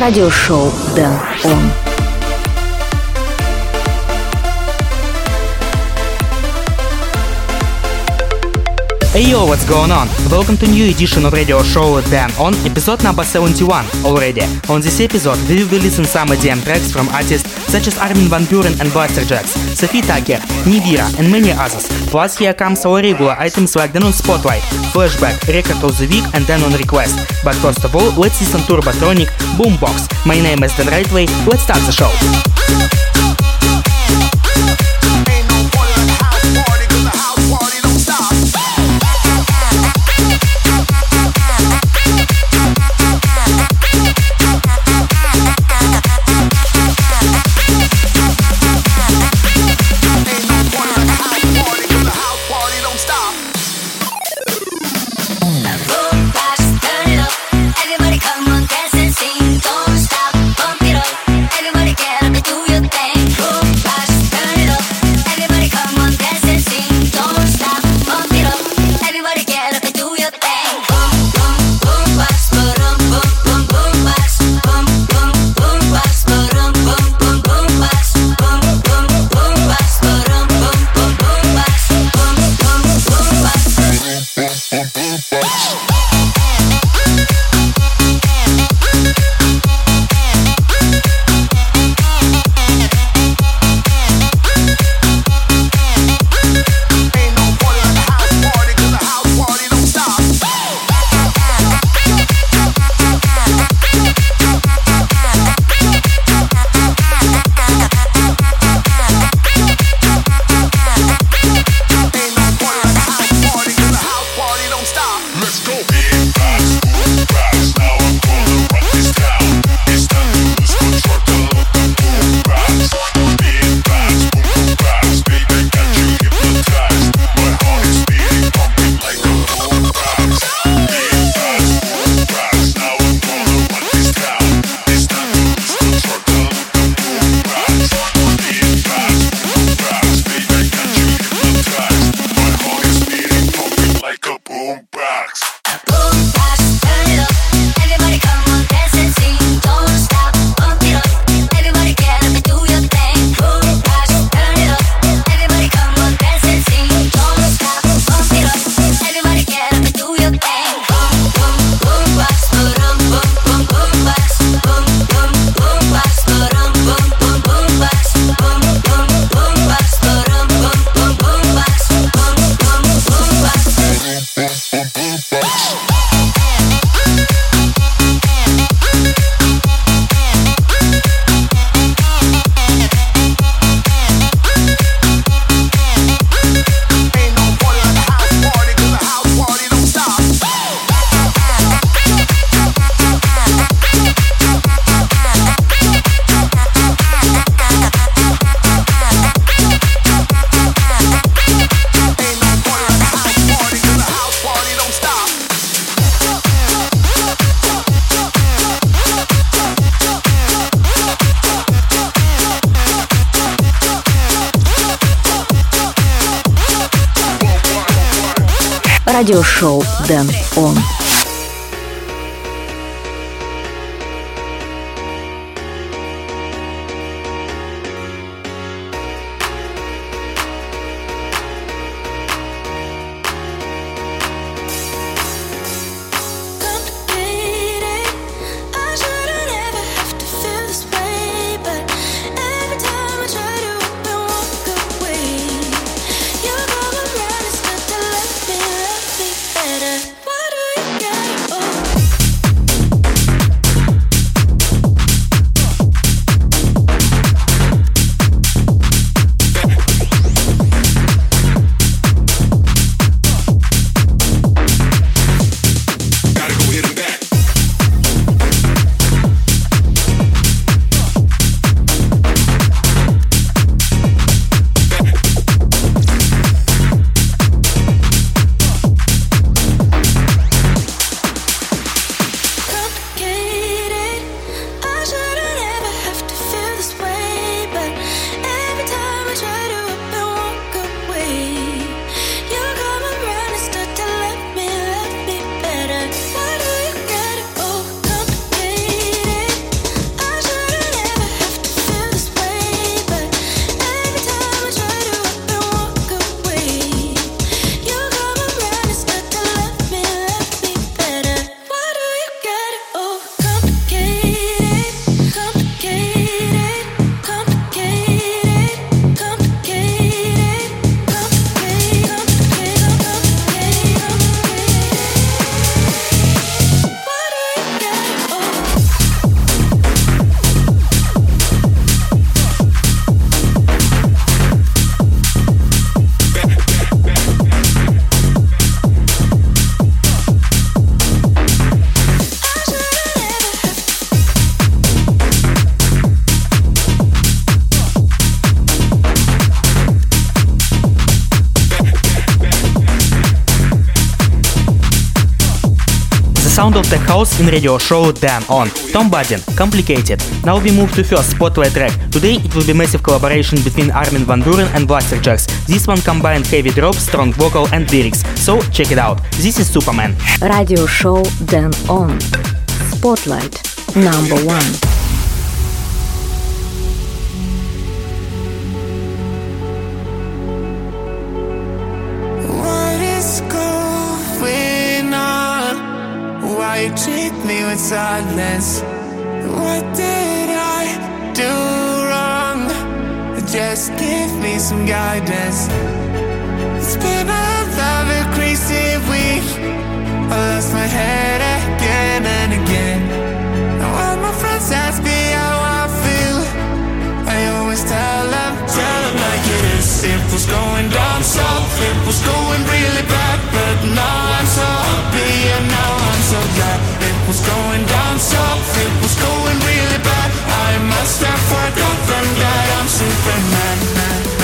радиошоу Дэн Он. Hey yo, what's going on? Welcome to new edition of radio show with Dan on episode number 71 already. On this episode, we will be listening some EDM tracks from artists such as Armin van Buuren and Blasterjaxx, Sofi Tukker, Nivira, and many others. Plus, here comes our regular items like the Spotlight, Flashback, Record of the Week, and then on Request. But first of all, let's listen to Turbotronic Boombox. My name is Dan Rightway. Let's start the show. Tech house in radio show Dan On. Tom Budin, Complicated. Now we move to first spotlight track. Today it will be massive collaboration between Armin van Buuren and Blaster Blasterjaxx. This one combined heavy drop, strong vocal and lyrics. So check it out. This is Superman. Radio show Dan On. Spotlight number one. Treat me with sadness. What did I do wrong? Just give me some guidance. It's been a lovely, crazy week. I lost my head again and again. Now all my friends ask it was going down south, it was going really bad, but now I'm so happy and now I'm so glad. It was going down south, it was going really bad. I must have forgotten that I'm Superman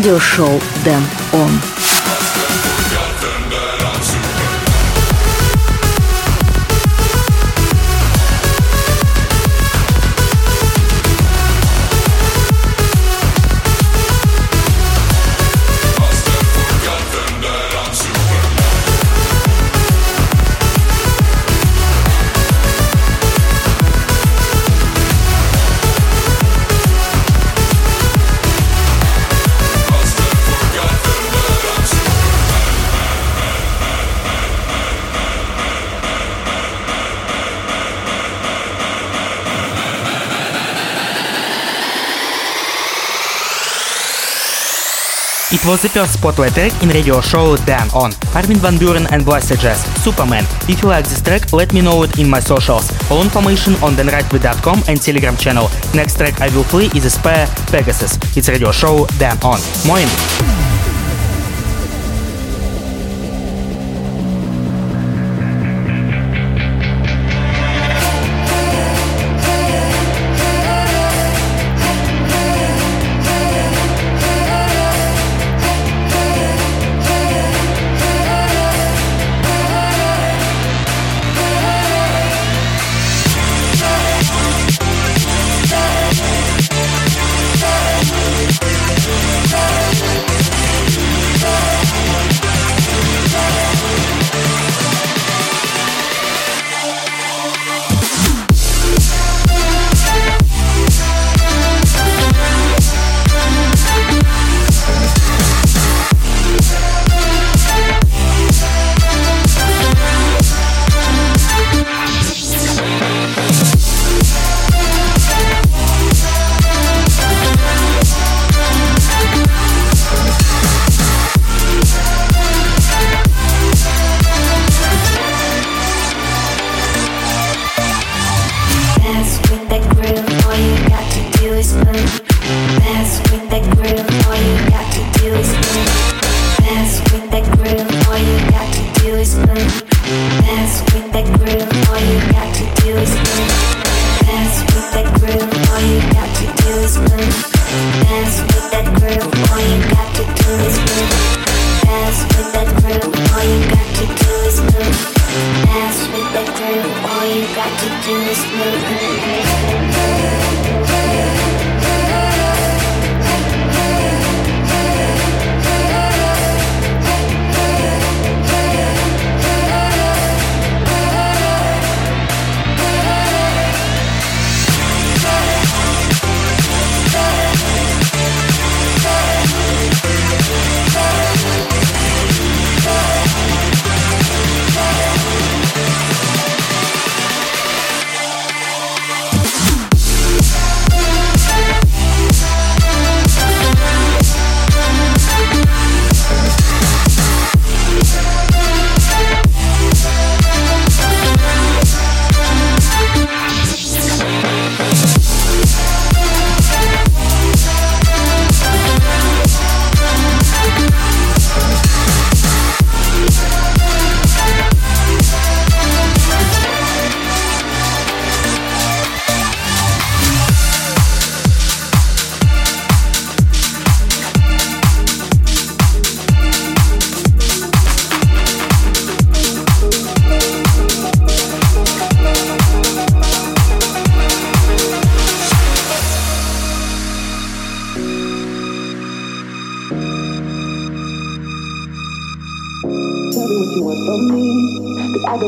радиошоу Дэн It was the first spotlight track in radio show Dan on Armin van Buuren and Blasterjaxx, Superman. If you like this track, let me know it in my socials. All information on danrightway.com and Telegram channel. Next track I will play is spare Pegasus. It's radio show Dan on. Moin!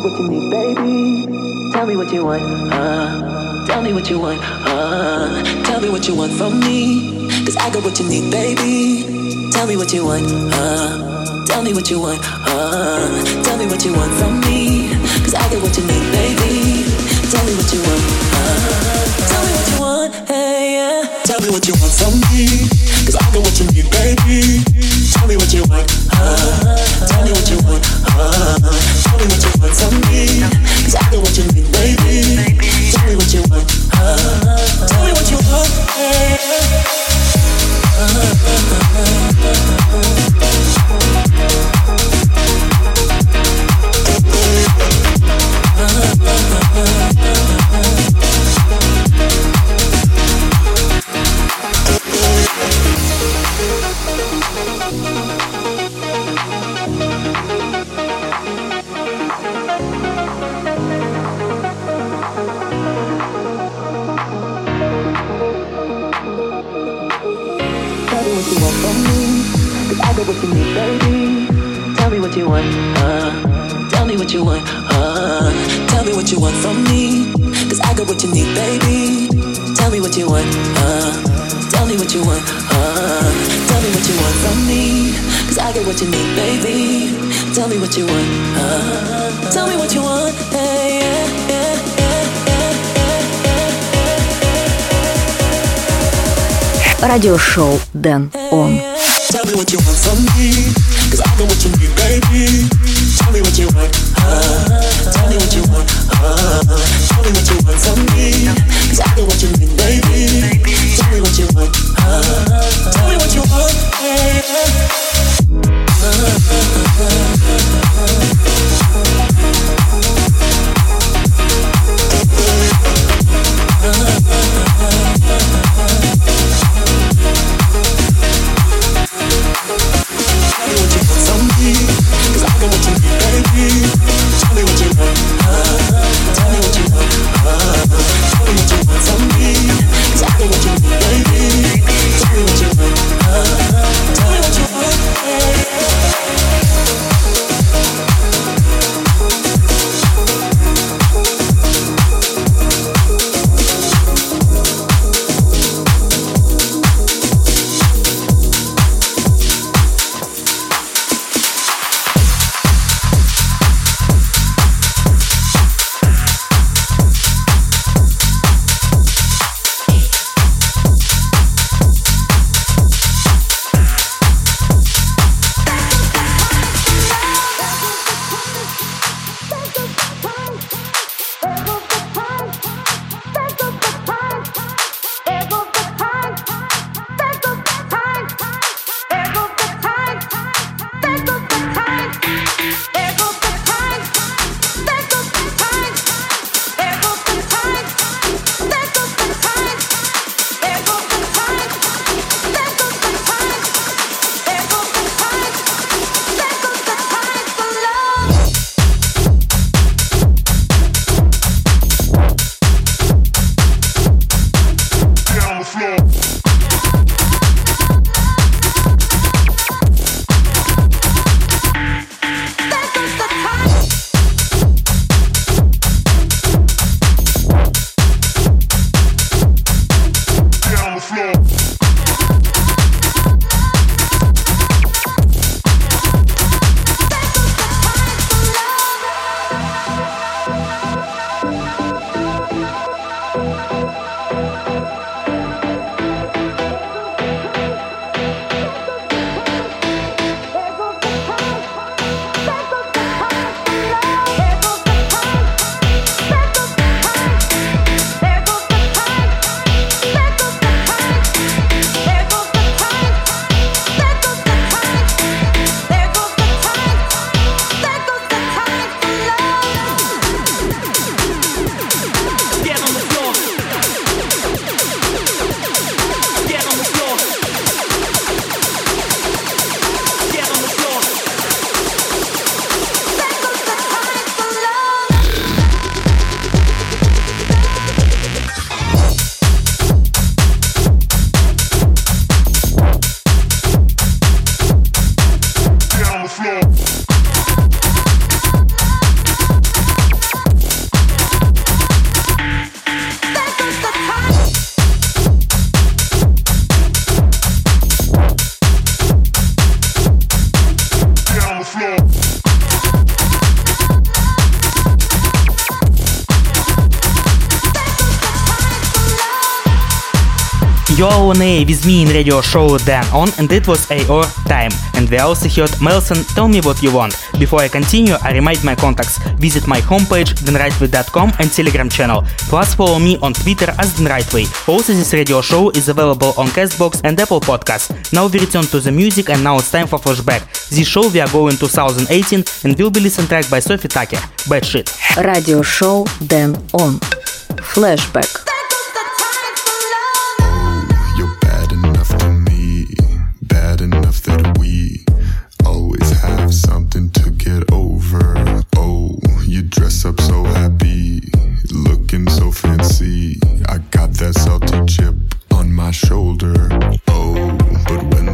what you need, baby. Tell me what you want, uh. Tell me what you want, uh. Tell me what you want from me. Cause I got what you need, baby. Tell me what you want, uh. Tell me what you want, uh. Tell me what you want from me. Cause I got what you need, baby. Tell me what you want, uh. Tell me what you want, hey, yeah. Tell me what you want from me. Cause I got what you need, baby. Tell me what you want, uh. Tell me what you want, uh. Tell me what you want. you want. Tell me what you want from me, cause I got what you need, baby. Tell me what you want. Tell me what you want. Tell me what you want from me, cause I got what you need, baby. Tell me what you want. Tell me what you want, hey, yeah, yeah. радиошоу Дэн Он. From me, cause I what you need, baby me what you want. Uh. Tell me what you want. Uh, show me what you want from me. Tell me what you mean, baby. Tell me what you want. Uh. Tell me what you want. you. On A with me in radio show Dan On and it was AOR time. And we also heard Melson Tell Me What You Want. Before I continue, I remind my contacts. Visit my homepage danrightway.com and Telegram channel. Plus follow me on Twitter as Dan Rightway. Also this radio show is available on Castbox and Apple Podcasts. Now we return to the music and now it's time for flashback. This show we are going 2018 and will be listened track by Sofi Tukker. Bad shit. Radio show Dan On. Flashback. Dress up so happy, looking so fancy. I got that salty chip on my shoulder. Oh, but when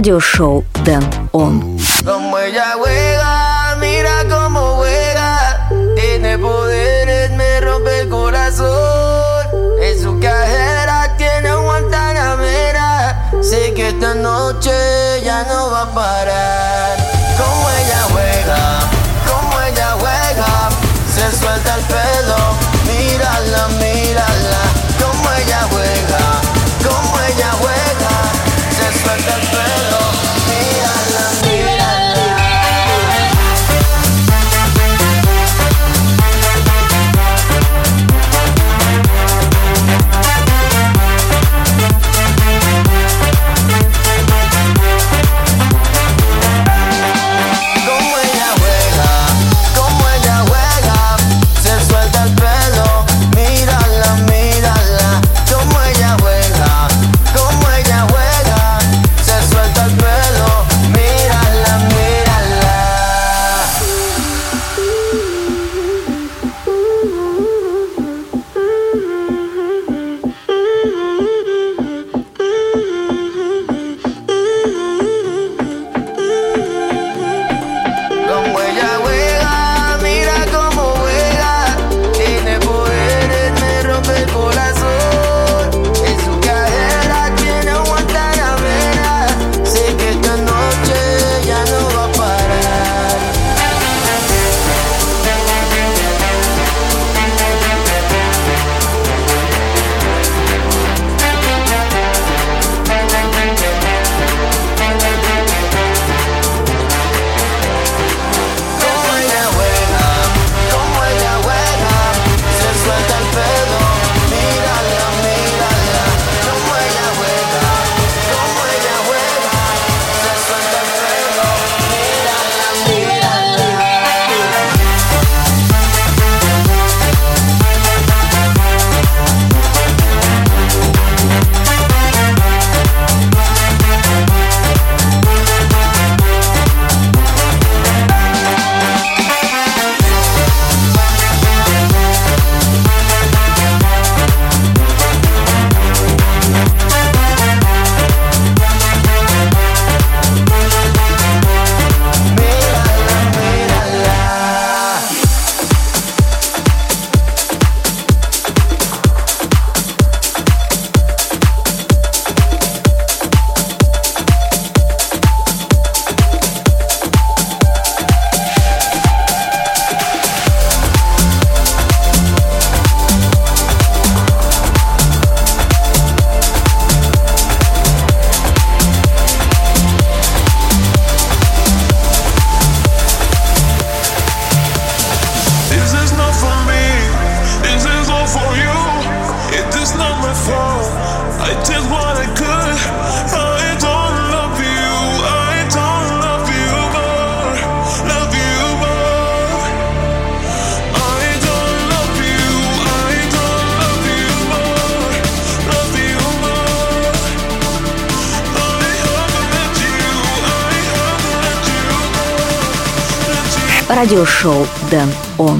радиошоу Дэн Он. Como ella juega, mira cómo juega. Tiene poderes, me rompe el corazón. En su cajera tiene un guantanamera. Sé que esta noche ya no va a parar. Suelta el pelo, mírala, mírala. Радиошоу Дэн Он.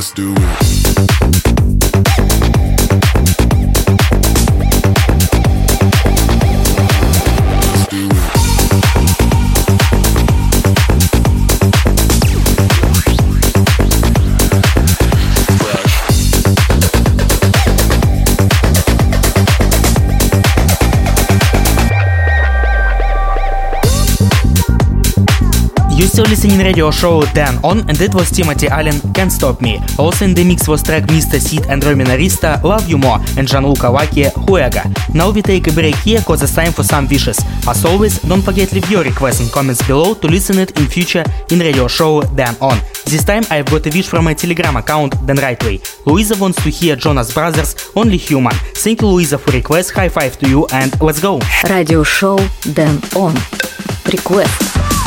Let's do it. listen listening radio show 10 on and it was Timothy Allen Can't Stop Me. Also in the mix was track Mr. Sid and Roy Minarista Love You More and Gianluca Waki Huega. Now we take a break here cause it's time for some wishes. As always, don't forget leave your requests and comments below to listen it in future in radio show 10 on. This time I've got a wish from my telegram account Then Right Way. Louisa wants to hear Jonas Brothers Only Human. Thank you Louisa for request, high five to you and let's go! Radio show Dan On. Request.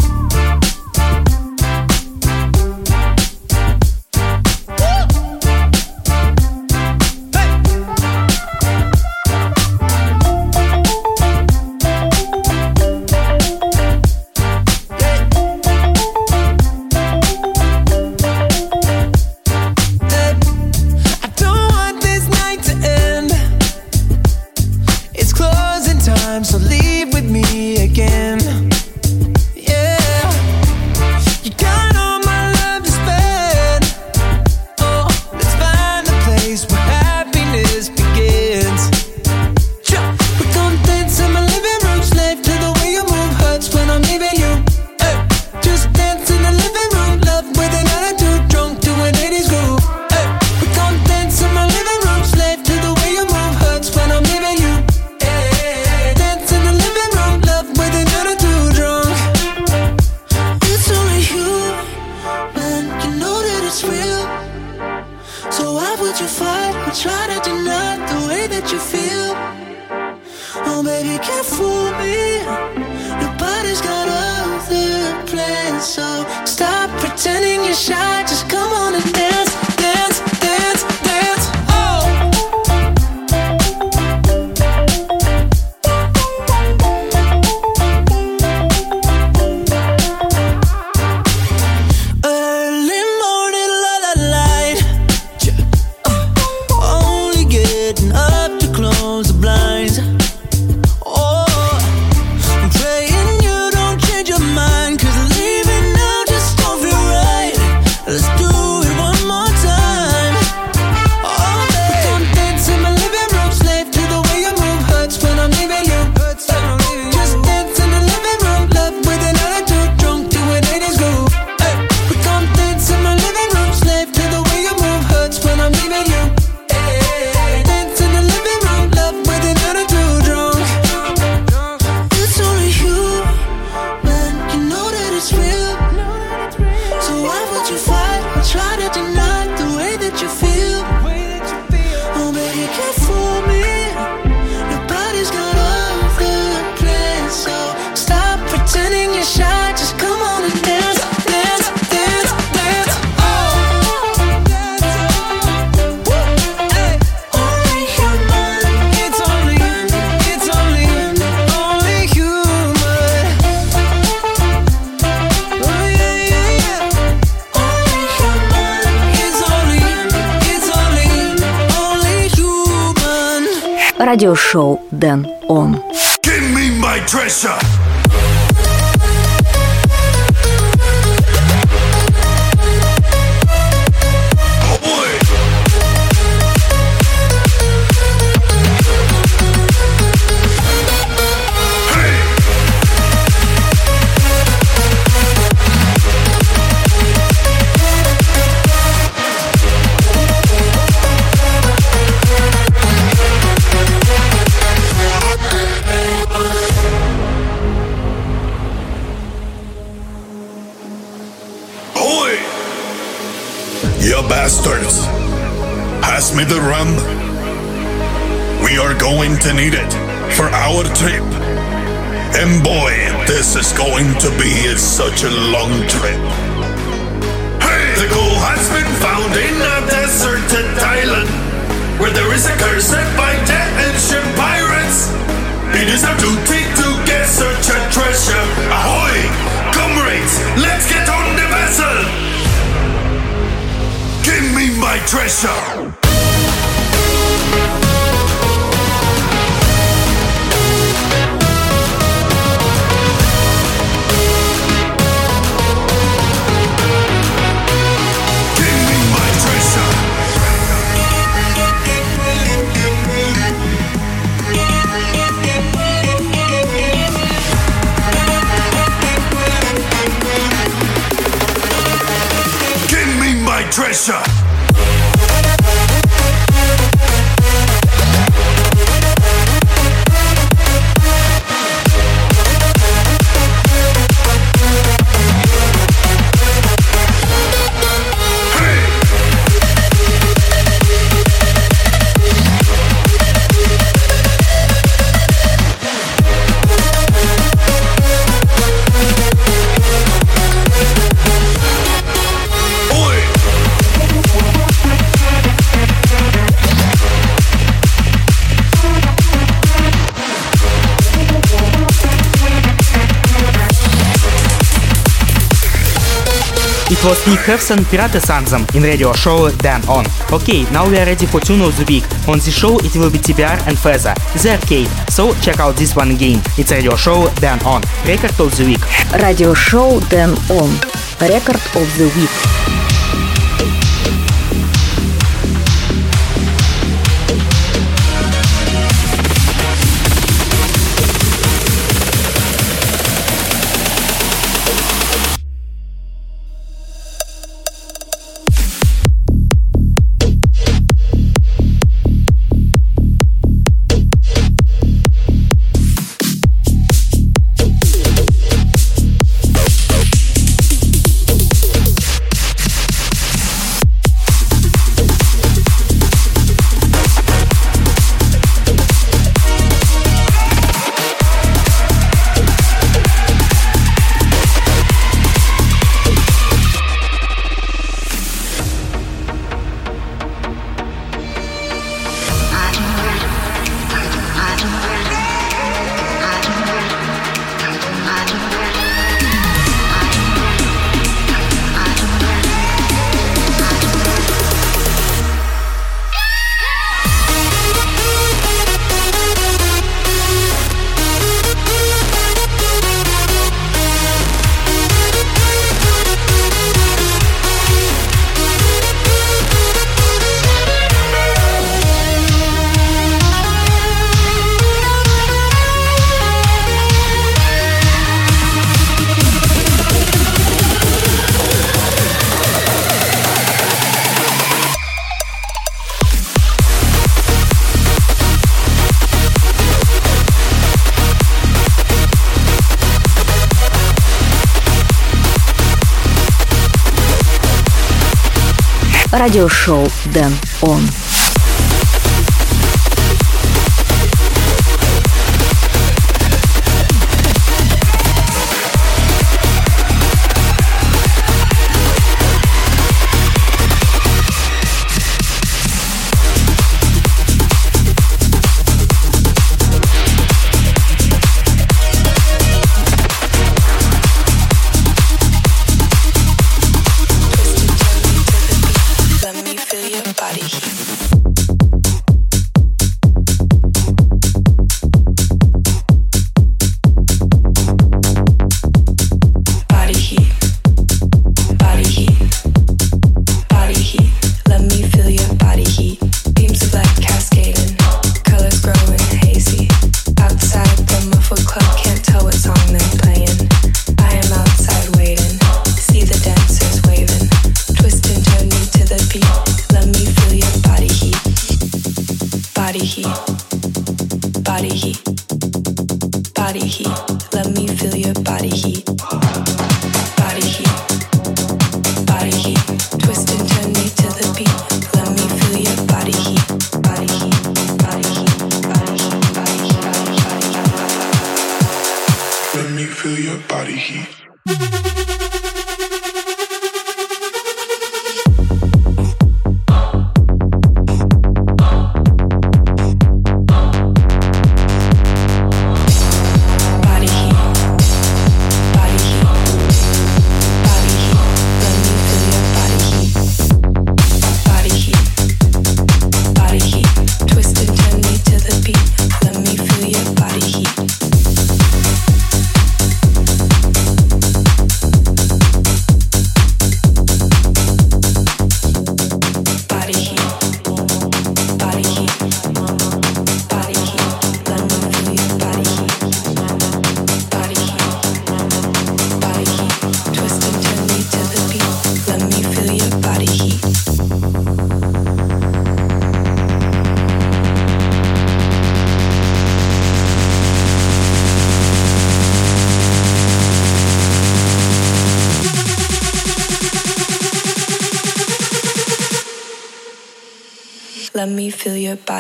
радиошоу Дэн Он. Give me my treasure! It for our trip. And boy, this is going to be such a long trip. Hey! The goal has been found in a deserted island where there is a curse set by dead ancient pirates. It is our duty to get such a treasure. Ahoy! Comrades, let's get on the vessel! Give me my treasure! my treasure. It was Nick Hefson Pirate Sansom, in radio show Dan On. Okay, now we are ready for tune of the week. On the show it will be TBR and Feza, The Arcade. So check out this one again. It's radio show Dan On. Record of the week. Radio show Dan On. Record of the week. Радиошоу Дэн Он. body heat.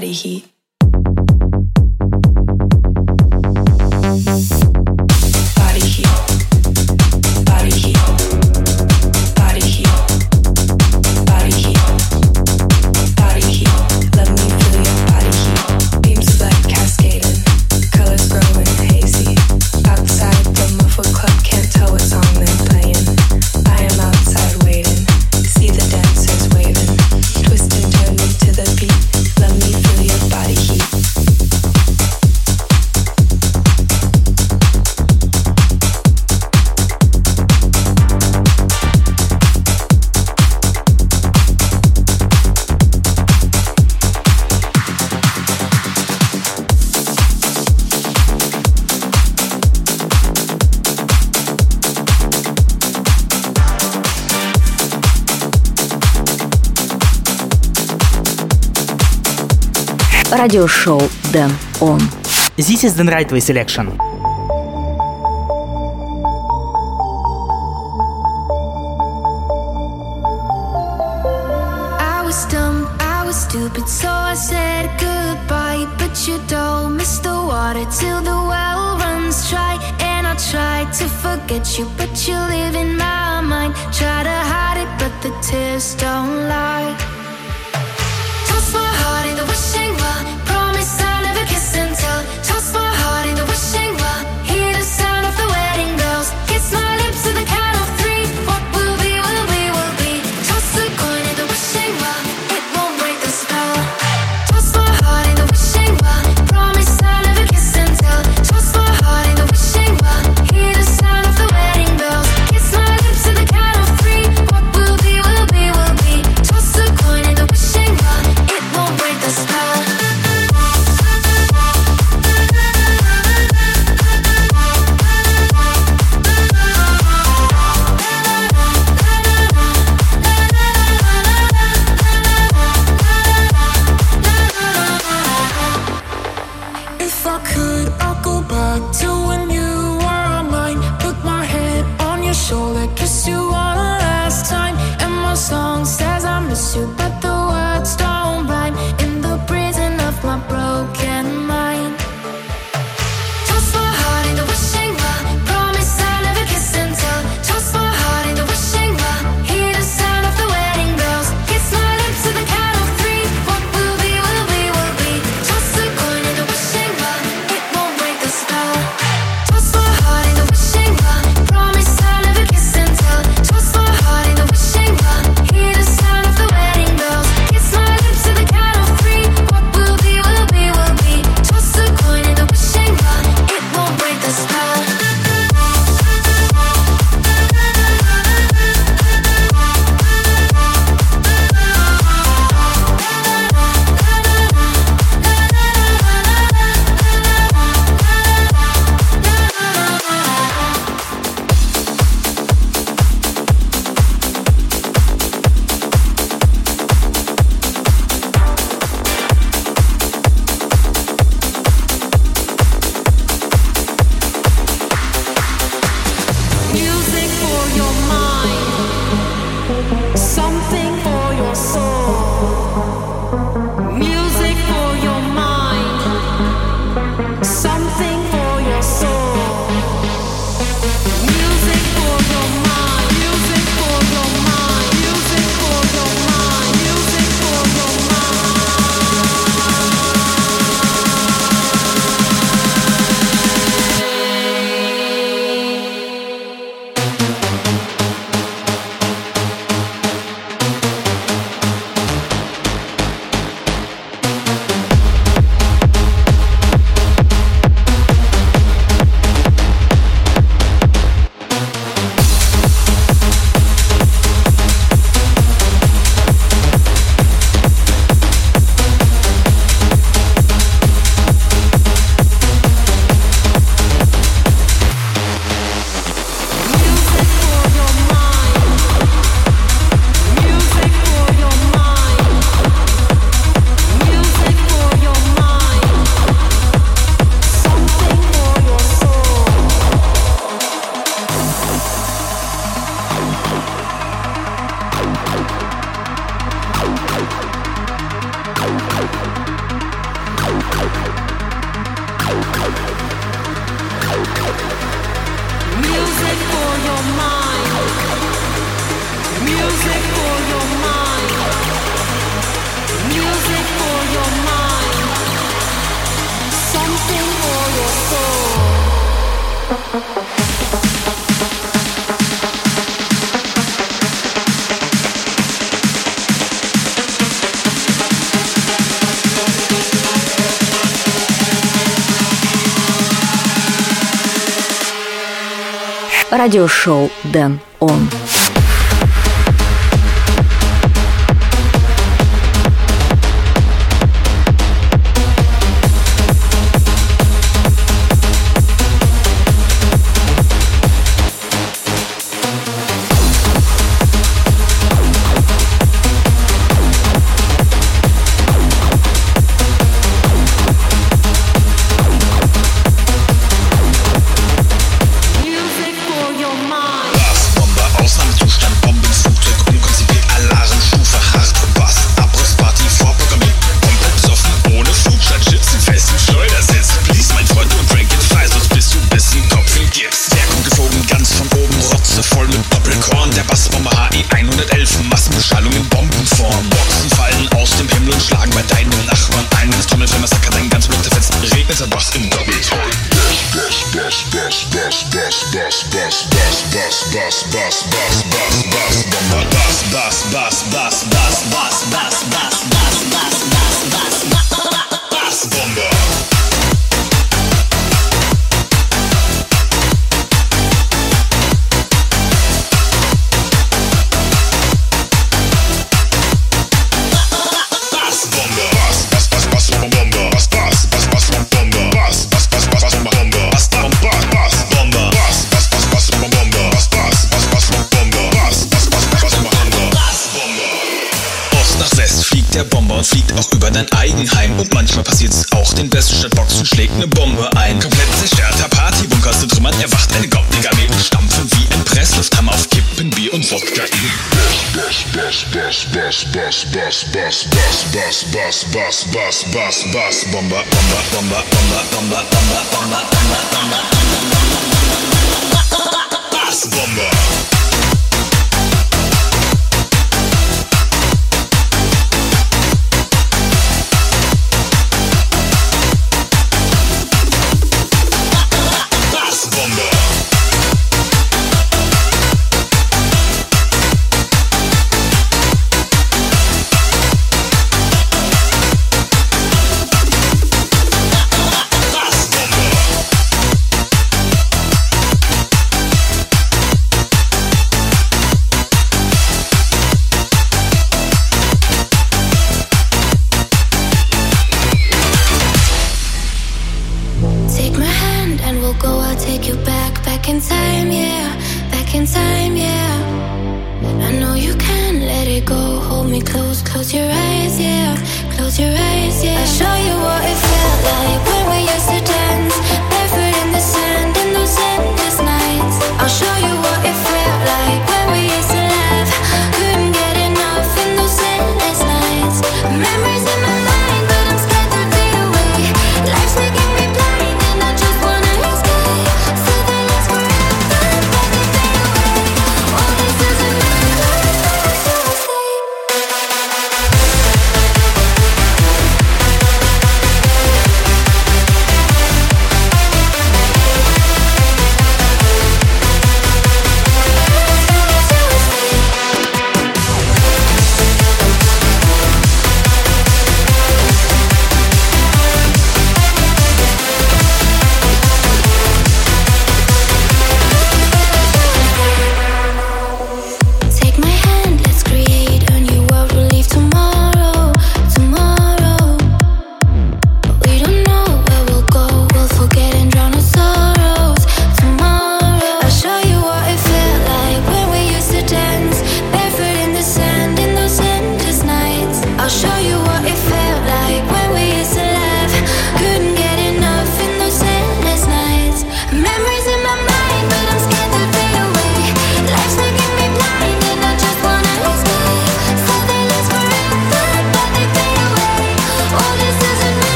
body heat. радиошоу Дэн Он. This is the right way selection. Радиошоу Дэн Он.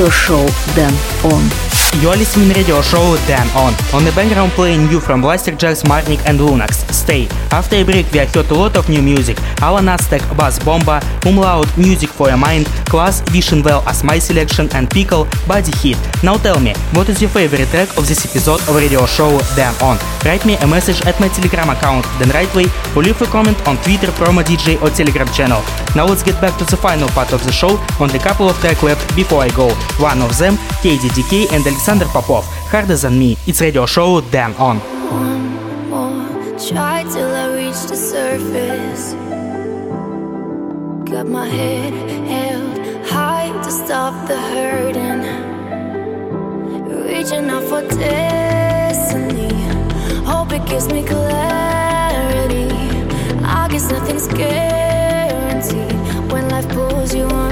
Radio Show Dan On. You're listening radio show Dan On. On the background playing you from Blasterjaxx, Marnik and Lunax. Stay. After a break we heard a lot of new music. Alan Aztec, Bass Bomba, Umlaut, Music for Your Mind, Class, Vision Well as my selection and Pickle, Body Heat. Now tell me, what is your favorite track of this episode of radio show Dan On? Write me a message at my Telegram account, then right way, or leave a comment on Twitter, promo DJ or Telegram channel. Now let's get back to the final part of the show, only a couple of tracks left before I go. One of them, KDDK and Alexander Popov, Harder Than Me. It's radio show Dan On. One more try till I reach the surface. Got my head held high to stop the hurting. Reaching out for destiny. Hope it gives me clarity. I guess nothing's guaranteed when life pulls you under.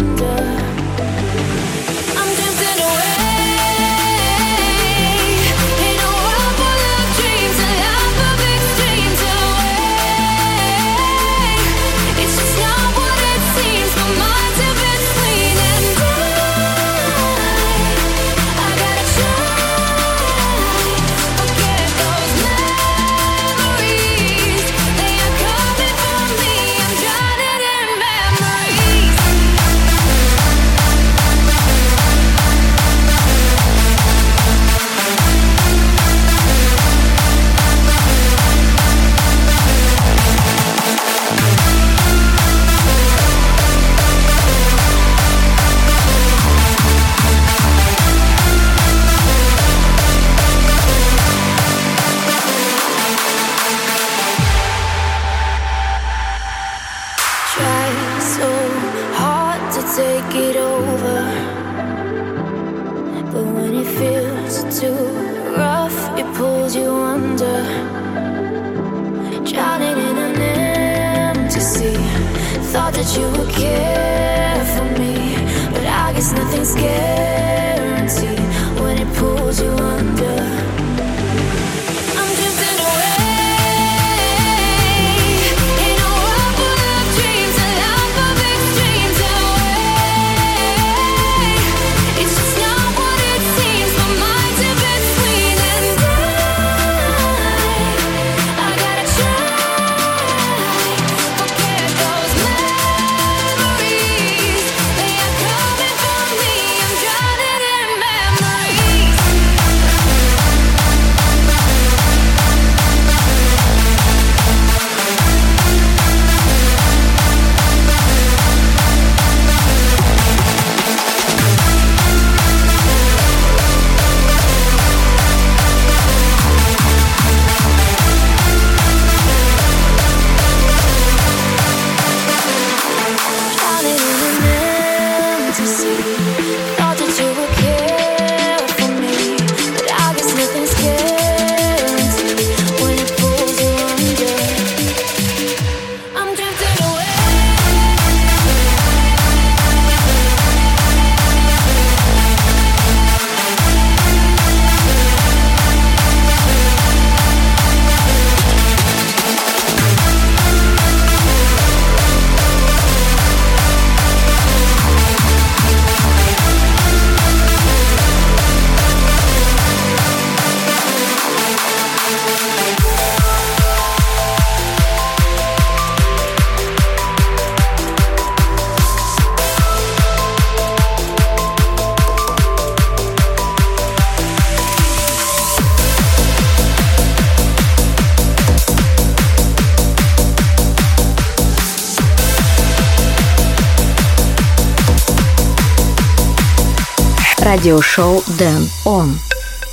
Радиошоу Дэн Он.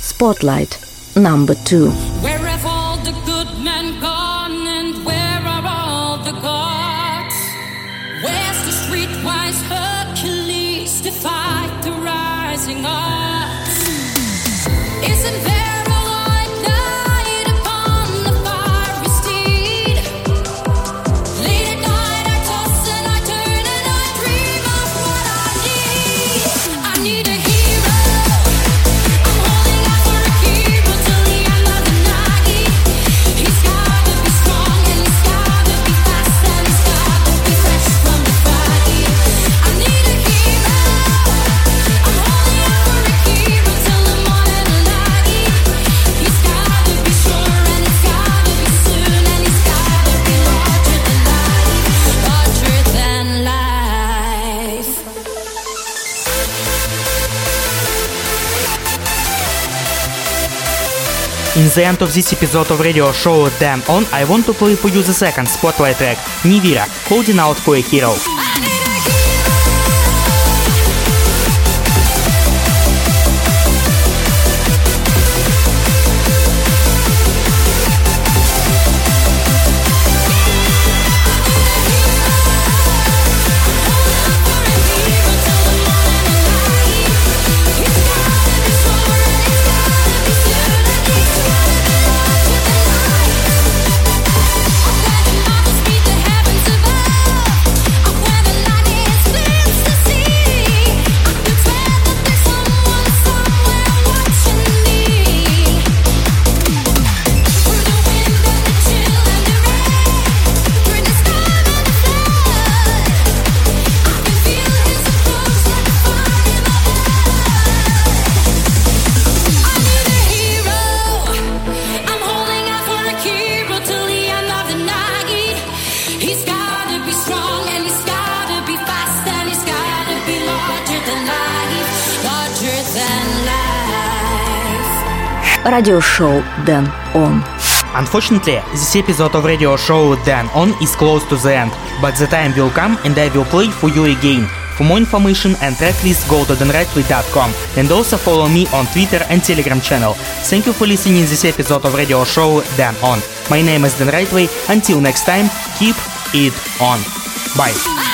Spotlight. Number two. Where have all the good men gone and where are all the gods? Where's the streetwise Hercules to fight the rising odds? Isn't there In the end of this episode of radio show Dan On, I want to play for you the second spotlight track, Nivira, Holding Out for a Hero. radio show then on. Unfortunately, this episode of radio show Dan On is close to the end, but the time will come and I will play for you again. For more information and tracklist, go to denrightly.com and also follow me on Twitter and Telegram channel. Thank you for listening this episode of radio show Dan On. My name is Dan Rightway. Until next time, keep it on. Bye.